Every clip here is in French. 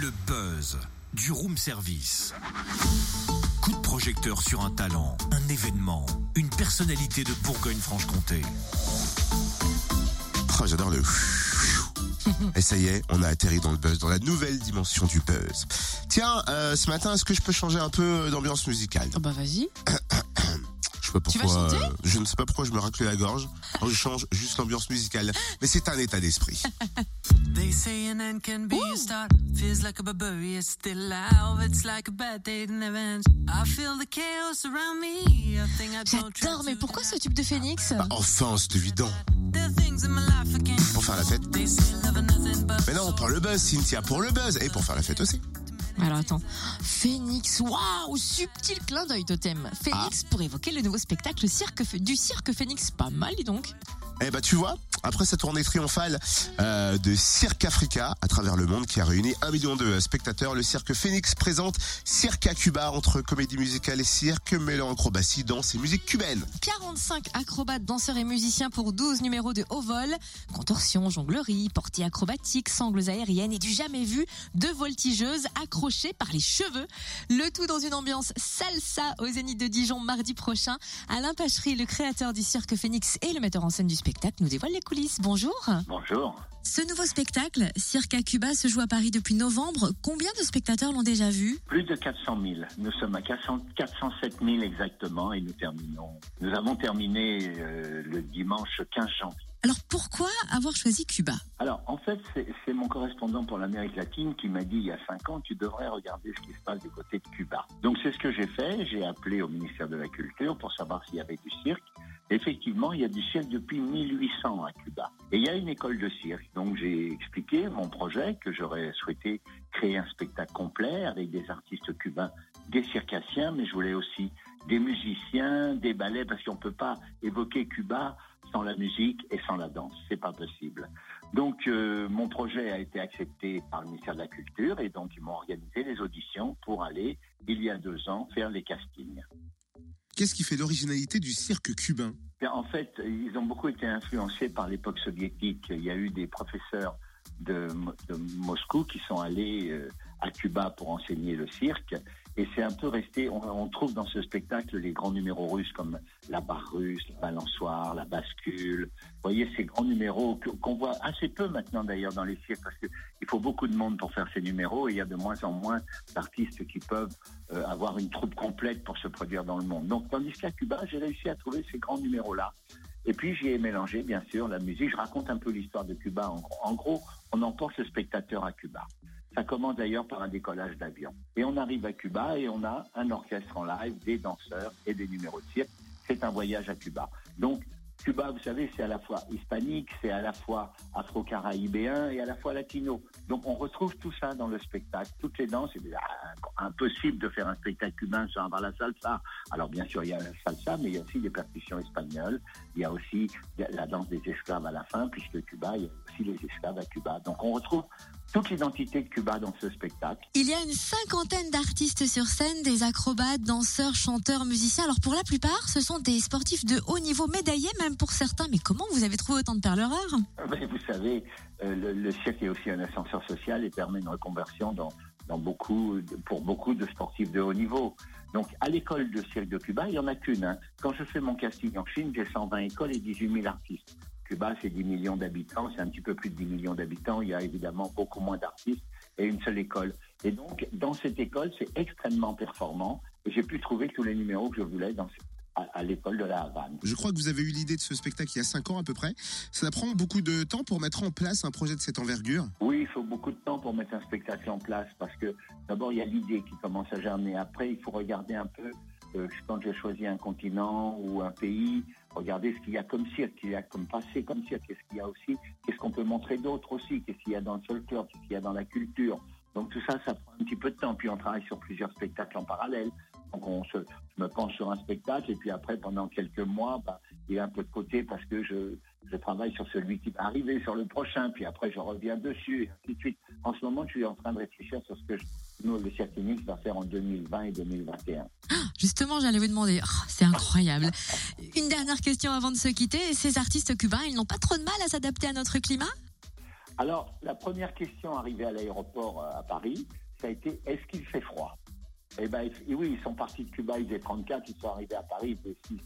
Le buzz du room service. Coup de projecteur sur un talent, un événement, une personnalité de Bourgogne-Franche-Comté. Oh, j'adore le. Et ça y est, on a atterri dans le buzz, dans la nouvelle dimension du buzz. Tiens, euh, ce matin, est-ce que je peux changer un peu d'ambiance musicale Oh bah vas-y. Je sais pas Tu vas pourquoi. euh, je ne sais pas pourquoi je me racle la gorge. Alors, je change juste l'ambiance musicale. Mais c'est un état d'esprit. They say an end can be a start. Feels like a barbarian still alive. It's like a bad day that never ends. I feel the chaos around me. A thing I don't try J'adore, mais pourquoi ce tube de Phoenix Bah, enfin, c'est évident. Pour faire la fête. Mais non, pour le buzz, Cynthia, pour le buzz. Et pour faire la fête aussi. Alors attends, Phoenix, waouh, subtil clin d'œil totem. Phoenix pour évoquer le nouveau spectacle cirque, du cirque Phoenix, pas mal dis donc. Eh bah tu vois, après sa tournée triomphale euh, de Cirque Africa à travers le monde qui a réuni un million de spectateurs, le Cirque Phoenix présente Cirque à Cuba entre comédie musicale et cirque, mêlant acrobatie, danse et musique cubaine. 45 acrobates, danseurs et musiciens pour 12 numéros de haut vol, contorsion, jonglerie, portée acrobatique, sangles aériennes et du jamais vu, deux voltigeuses accrochées par les cheveux. Le tout dans une ambiance salsa au Zénith de Dijon mardi prochain. Alain Pachery, le créateur du cirque Phoenix et le metteur en scène du spectacle, nous dévoile les coulisses. Bonjour. Bonjour. Ce nouveau spectacle, Cirque à Cuba, se joue à Paris depuis novembre. Combien de spectateurs l'ont déjà vu? Plus de 400 000. Nous sommes à 400 407 000 exactement et nous terminons. Nous avons terminé euh, le dimanche 15 janvier. Alors pourquoi avoir choisi Cuba? Alors, en fait, c'est mon correspondant pour l'Amérique latine qui m'a dit il y a cinq ans, tu devrais regarder ce qui se passe du côté de Cuba. Donc, c'est ce que j'ai fait. J'ai appelé au ministère de la Culture pour savoir s'il y avait du cirque. Effectivement, il y a du cirque depuis 1800 à Cuba. Et il y a une école de cirque. Donc, j'ai expliqué mon projet que j'aurais souhaité créer un spectacle complet avec des artistes cubains, des circassiens, mais je voulais aussi des musiciens, des ballets, parce qu'on peut pas évoquer Cuba sans la musique et sans la danse. C'est pas possible. Donc, euh, mon projet a été accepté par le ministère de la Culture et donc ils m'ont organisé les auditions pour aller, il y a deux ans, faire les castings. Qu'est-ce qui fait l'originalité du cirque cubain? En fait, ils ont beaucoup été influencés par l'époque soviétique. Il y a eu des professeurs de, Mo- de Moscou qui sont allés euh, à Cuba pour enseigner le cirque. Et c'est un peu resté, on, trouve dans ce spectacle les grands numéros russes comme la barre russe, la balançoire, la bascule. Vous voyez ces grands numéros qu'on voit assez peu maintenant d'ailleurs dans les cirques parce qu'il faut beaucoup de monde pour faire ces numéros et il y a de moins en moins d'artistes qui peuvent euh, avoir une troupe complète pour se produire dans le monde. Donc tandis qu'à Cuba, j'ai réussi à trouver ces grands numéros-là. Et puis j'y ai mélangé, bien sûr, la musique. Je raconte un peu l'histoire de Cuba. En, gros- en gros, on emporte le spectateur à Cuba. Ça commence d'ailleurs par un décollage d'avion. Et on arrive à Cuba et on a un orchestre en live, des danseurs et des numéros de cirque. C'est un voyage à Cuba. Donc, Cuba, vous savez, c'est à la fois hispanique, c'est à la fois afro-caraïbéen et à la fois latino. Donc, on retrouve tout ça dans le spectacle. Toutes les danses, c'est impossible de faire un spectacle cubain sans avoir la salsa. Alors, bien sûr, il y a la salsa, mais il y a aussi des percussions espagnoles. Il y a aussi la danse des esclaves à la fin, puisque Cuba, il y a aussi les esclaves à Cuba. Donc, on retrouve toute l'identité de Cuba dans ce spectacle. Il y a une cinquantaine d'artistes sur scène, des acrobates, danseurs, chanteurs, musiciens. Alors pour la plupart, ce sont des sportifs de haut niveau, médaillés même pour certains. Mais comment vous avez trouvé autant de perles rares? Mais vous savez, euh, le, le cirque est aussi un ascenseur social et permet une reconversion dans, beaucoup, pour beaucoup de sportifs de haut niveau. Donc, à l'école de cirque de Cuba, il n'y en a qu'une. hein. Quand je fais mon casting en Chine, j'ai 120 écoles et 18 000 artistes. Cuba, c'est 10 millions d'habitants, c'est un petit peu plus de 10 millions d'habitants. Il y a évidemment beaucoup moins d'artistes et une seule école. Et donc, dans cette école, c'est extrêmement performant. J'ai pu trouver tous les numéros que je voulais dans, à, à l'école de la Havane. Je crois que vous avez eu l'idée de ce spectacle il y a 5 ans à peu près. Ça prend beaucoup de temps pour mettre en place un projet de cette envergure? Oui, il faut beaucoup de temps pour mettre un spectacle en place parce que d'abord il y a l'idée qui commence à germer. Après, il faut regarder un peu euh, quand j'ai choisi un continent ou un pays, regarder ce qu'il y a comme cirque, qu'il y a comme passé comme cirque, qu'est-ce qu'il y a aussi, qu'est-ce qu'on peut montrer d'autre aussi, qu'est-ce qu'il y a dans le folklore, qu'est-ce qu'il y a dans la culture. Donc tout ça, ça prend un petit peu de temps. Puis on travaille sur plusieurs spectacles en parallèle. Donc on se, je me penche sur un spectacle et puis après pendant quelques mois, bah, il est un peu de côté parce que je, je travaille sur celui qui va arriver, sur le prochain. Puis après je reviens dessus et ainsi de suite. En ce moment, je suis en train de réfléchir sur ce que je, nous, le Cirque Phoenix va faire en 2020 et 2021. Justement, j'allais vous demander, oh, c'est incroyable. Une dernière question avant de se quitter. Ces artistes cubains, ils n'ont pas trop de mal à s'adapter à notre climat? Alors, la première question arrivée à l'aéroport euh, à Paris, ça a été est-ce qu'il fait froid? Eh ben, et oui, ils sont partis de Cuba, ils étaient 34, ils sont arrivés à Paris, ils étaient 6.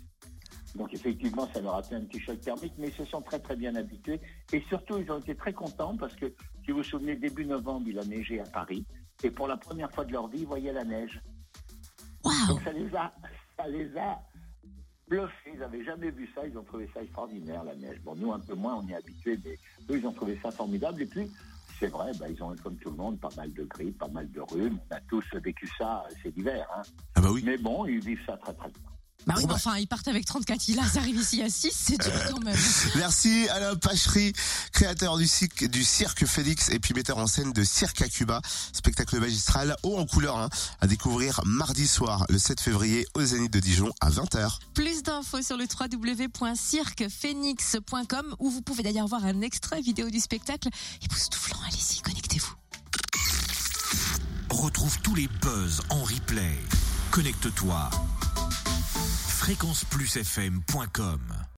Donc effectivement, ça leur a fait un petit choc thermique, mais ils se sont très très bien habitués. Et surtout, ils ont été très contents parce que, si vous vous souvenez, début novembre, il a neigé à Paris. Et pour la première fois de leur vie, ils voyaient la neige. Waouh Donc ça les a, ça les a bluffés. Ils n'avaient jamais vu ça. Ils ont trouvé ça extraordinaire, la neige. Bon, nous, un peu moins, on y est habitués, mais eux, ils ont trouvé ça formidable. Et puis, c'est vrai, bah, ils ont, comme tout le monde, pas mal de grippe, pas mal de rhume. On a tous vécu ça cet hiver. Hein. Ah bah oui. Mais bon, ils vivent ça très très bien. Bah oui, Bon, mais bah. enfin, ils partent avec 34 kilos, ils arrivent ici à 6, c'est dur quand même. Merci Alain Pachery, créateur du cirque, du cirque Félix et puis metteur en scène de Cirque à Cuba, spectacle magistral haut en couleur hein, à découvrir mardi soir le 7 février au Zénith de Dijon à 20h. Plus d'infos sur le www.cirquephoenix.com où vous pouvez d'ailleurs voir un extrait vidéo du spectacle époustouflant. Allez-y, connectez-vous. Retrouve tous les buzz en replay. Connecte-toi. fréquenceplusfm.com